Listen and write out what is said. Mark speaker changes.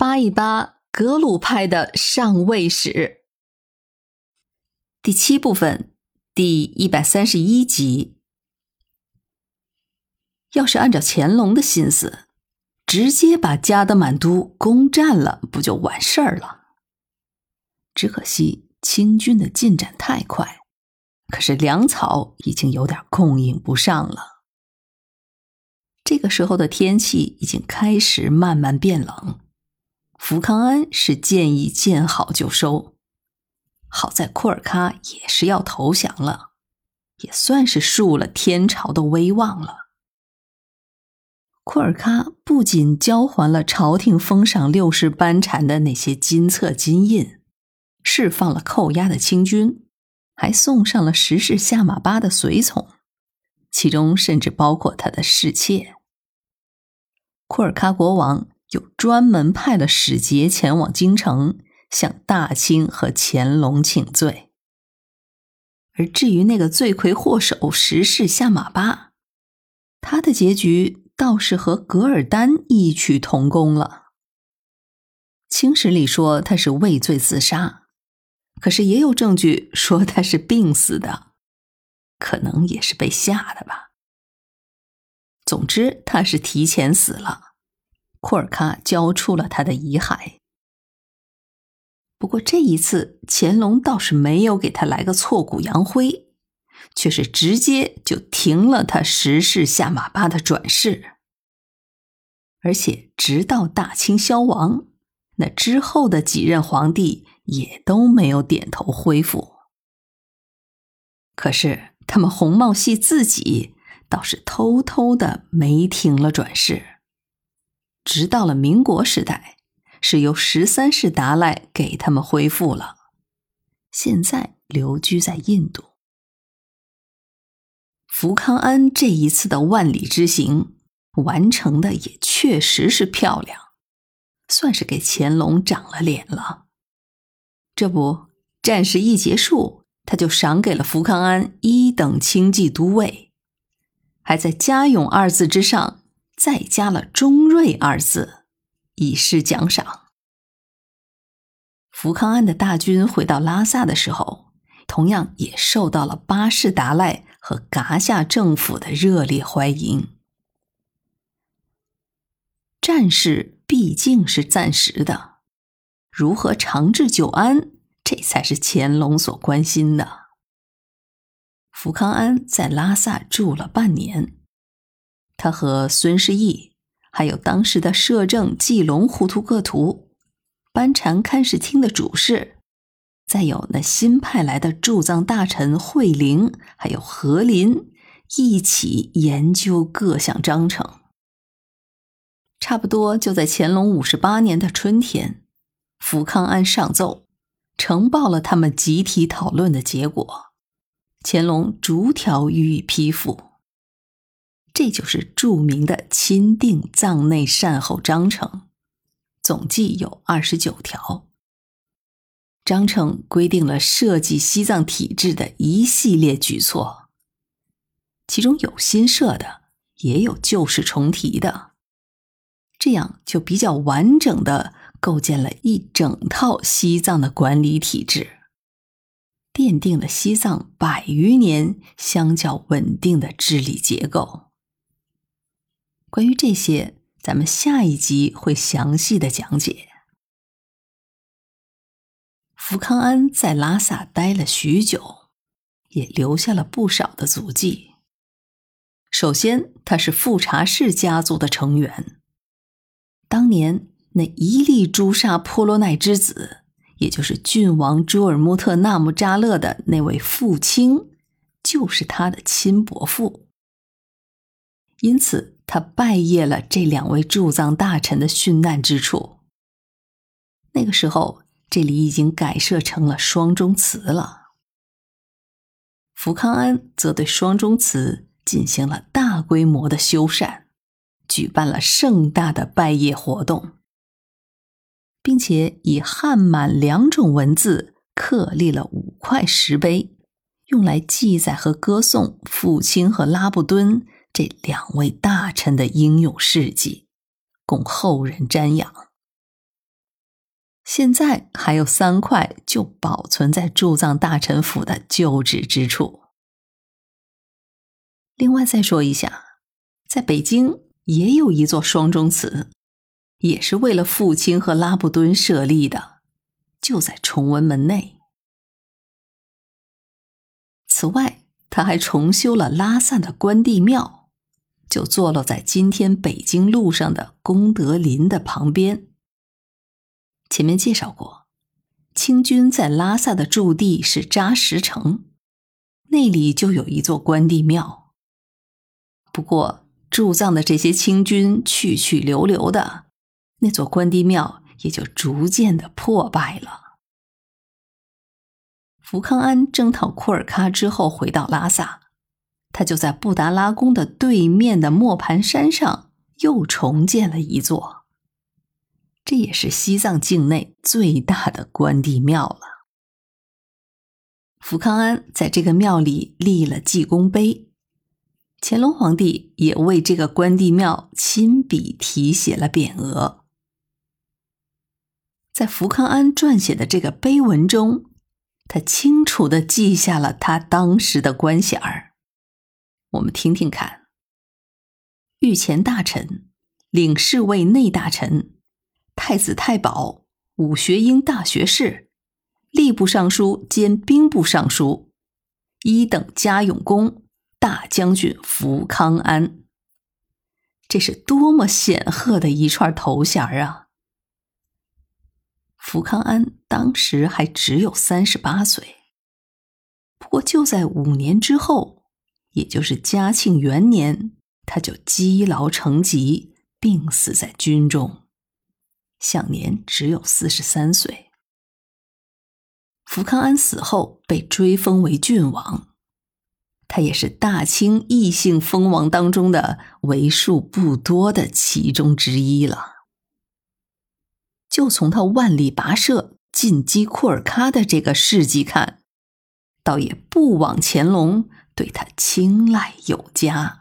Speaker 1: 扒一扒格鲁派的上位史。第七部分，第一百三十一集。要是按照乾隆的心思，直接把加德满都攻占了，不就完事儿了？只可惜清军的进展太快，可是粮草已经有点供应不上了。这个时候的天气已经开始慢慢变冷，福康安是建议见好就收。好在库尔喀也是要投降了，也算是树了天朝的威望了。库尔喀不仅交还了朝廷封赏六世班禅的那些金册金印，释放了扣押的清军，还送上了十世夏马巴的随从，其中甚至包括他的侍妾。库尔喀国王又专门派了使节前往京城，向大清和乾隆请罪。而至于那个罪魁祸首十世夏马巴，他的结局倒是和噶尔丹异曲同工了。清史里说他是畏罪自杀，可是也有证据说他是病死的，可能也是被吓的吧。总之，他是提前死了。库尔喀交出了他的遗骸。不过这一次，乾隆倒是没有给他来个挫骨扬灰，却是直接就停了他十世下马巴的转世。而且，直到大清消亡，那之后的几任皇帝也都没有点头恢复。可是，他们红帽系自己。倒是偷偷的没停了转世，直到了民国时代，是由十三世达赖给他们恢复了。现在留居在印度。福康安这一次的万里之行完成的也确实是漂亮，算是给乾隆长了脸了。这不，战事一结束，他就赏给了福康安一等轻骑都尉。还在“嘉勇”二字之上再加了“忠锐”二字，以示奖赏。福康安的大军回到拉萨的时候，同样也受到了巴士达赖和噶夏政府的热烈欢迎。战事毕竟是暂时的，如何长治久安，这才是乾隆所关心的。福康安在拉萨住了半年，他和孙世义，还有当时的摄政季龙糊涂各图、班禅看事厅的主事，再有那新派来的驻藏大臣惠灵，还有何林，一起研究各项章程。差不多就在乾隆五十八年的春天，福康安上奏，呈报了他们集体讨论的结果。乾隆逐条予以批复，这就是著名的钦定藏内善后章程，总计有二十九条。章程规定了设计西藏体制的一系列举措，其中有新设的，也有旧事重提的，这样就比较完整的构建了一整套西藏的管理体制。奠定了西藏百余年相较稳定的治理结构。关于这些，咱们下一集会详细的讲解。福康安在拉萨待了许久，也留下了不少的足迹。首先，他是富察氏家族的成员，当年那一粒朱砂婆罗奈之子。也就是郡王朱尔木特纳木扎勒的那位父亲，就是他的亲伯父。因此，他拜谒了这两位驻藏大臣的殉难之处。那个时候，这里已经改设成了双钟祠了。福康安则对双钟祠进行了大规模的修缮，举办了盛大的拜谒活动。并且以汉满两种文字刻立了五块石碑，用来记载和歌颂父亲和拉布敦这两位大臣的英勇事迹，供后人瞻仰。现在还有三块就保存在驻藏大臣府的旧址之处。另外再说一下，在北京也有一座双钟祠，也是为了父亲和拉布敦设立的，就在崇文门内。此外，他还重修了拉萨的关帝庙，就坐落在今天北京路上的功德林的旁边。前面介绍过，清军在拉萨的驻地是扎什城，那里就有一座关帝庙。不过，驻藏的这些清军去去留留的，那座关帝庙也就逐渐的破败了。福康安征讨库尔喀之后，回到拉萨，他就在布达拉宫的对面的磨盘山上又重建了一座。这也是西藏境内最大的关帝庙了。福康安在这个庙里立了济公碑，乾隆皇帝也为这个关帝庙亲笔题写了匾额。在福康安撰写的这个碑文中，他清楚的记下了他当时的官衔儿。我们听听看：御前大臣、领侍卫内大臣。太子太保、武学英大学士、吏部尚书兼兵部尚书、一等嘉永公、大将军福康安，这是多么显赫的一串头衔啊！福康安当时还只有三十八岁，不过就在五年之后，也就是嘉庆元年，他就积劳成疾，病死在军中。享年只有四十三岁。福康安死后被追封为郡王，他也是大清异姓封王当中的为数不多的其中之一了。就从他万里跋涉进击库尔喀的这个事迹看，倒也不枉乾隆对他青睐有加。